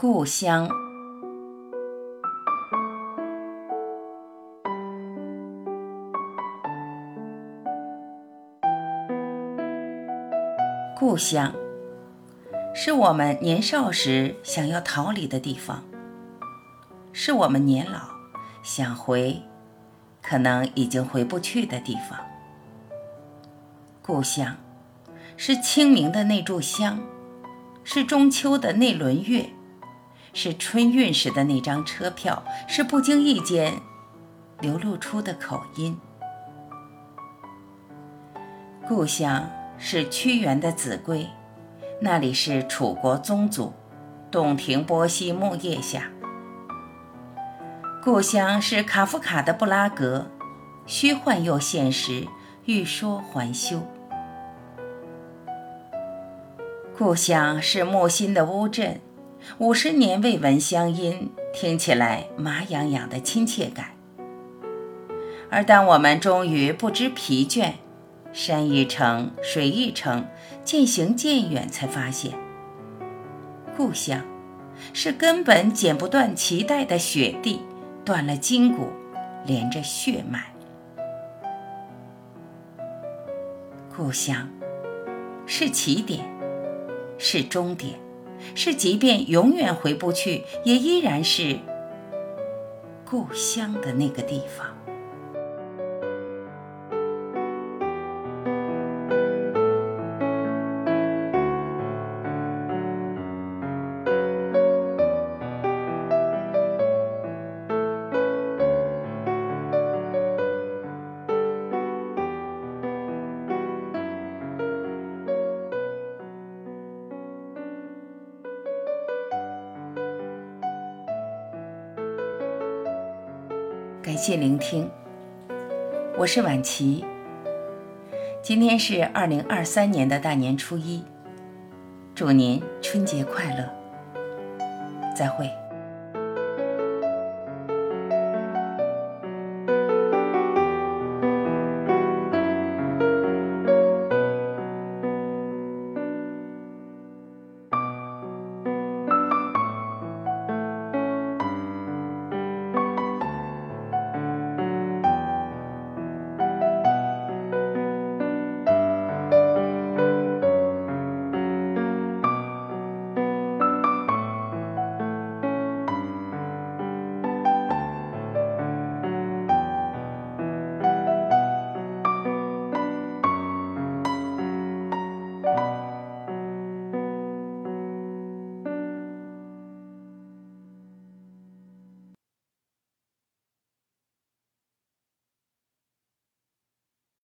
故乡，故乡，是我们年少时想要逃离的地方，是我们年老想回，可能已经回不去的地方。故乡，是清明的那炷香，是中秋的那轮月。是春运时的那张车票，是不经意间流露出的口音。故乡是屈原的子规，那里是楚国宗祖，洞庭波兮木叶下。故乡是卡夫卡的布拉格，虚幻又现实，欲说还休。故乡是木心的乌镇。五十年未闻乡音，听起来麻痒痒的亲切感。而当我们终于不知疲倦，山一程，水一程，渐行渐远，才发现，故乡是根本剪不断脐带的雪地，断了筋骨，连着血脉。故乡是起点，是终点。是，即便永远回不去，也依然是故乡的那个地方。感谢聆听，我是婉琪。今天是二零二三年的大年初一，祝您春节快乐，再会。